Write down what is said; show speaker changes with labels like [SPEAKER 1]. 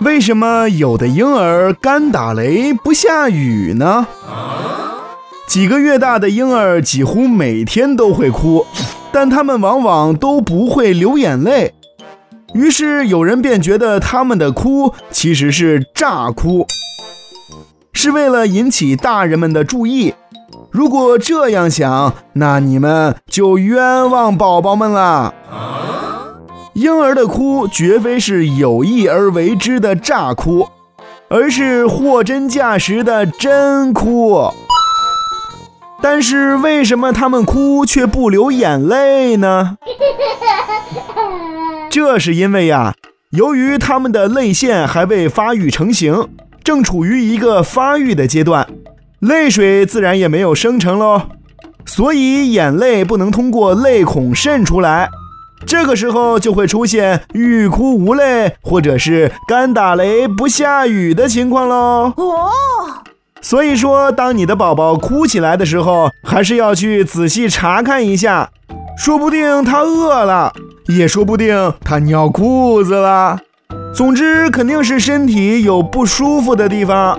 [SPEAKER 1] 为什么有的婴儿干打雷不下雨呢？几个月大的婴儿几乎每天都会哭，但他们往往都不会流眼泪。于是有人便觉得他们的哭其实是诈哭，是为了引起大人们的注意。如果这样想，那你们就冤枉宝宝们了。婴儿的哭绝非是有意而为之的诈哭，而是货真价实的真哭。但是为什么他们哭却不流眼泪呢？这是因为呀，由于他们的泪腺还未发育成型，正处于一个发育的阶段，泪水自然也没有生成喽，所以眼泪不能通过泪孔渗出来。这个时候就会出现欲哭无泪，或者是干打雷不下雨的情况喽。哦，所以说，当你的宝宝哭起来的时候，还是要去仔细查看一下，说不定他饿了，也说不定他尿裤子了。总之，肯定是身体有不舒服的地方。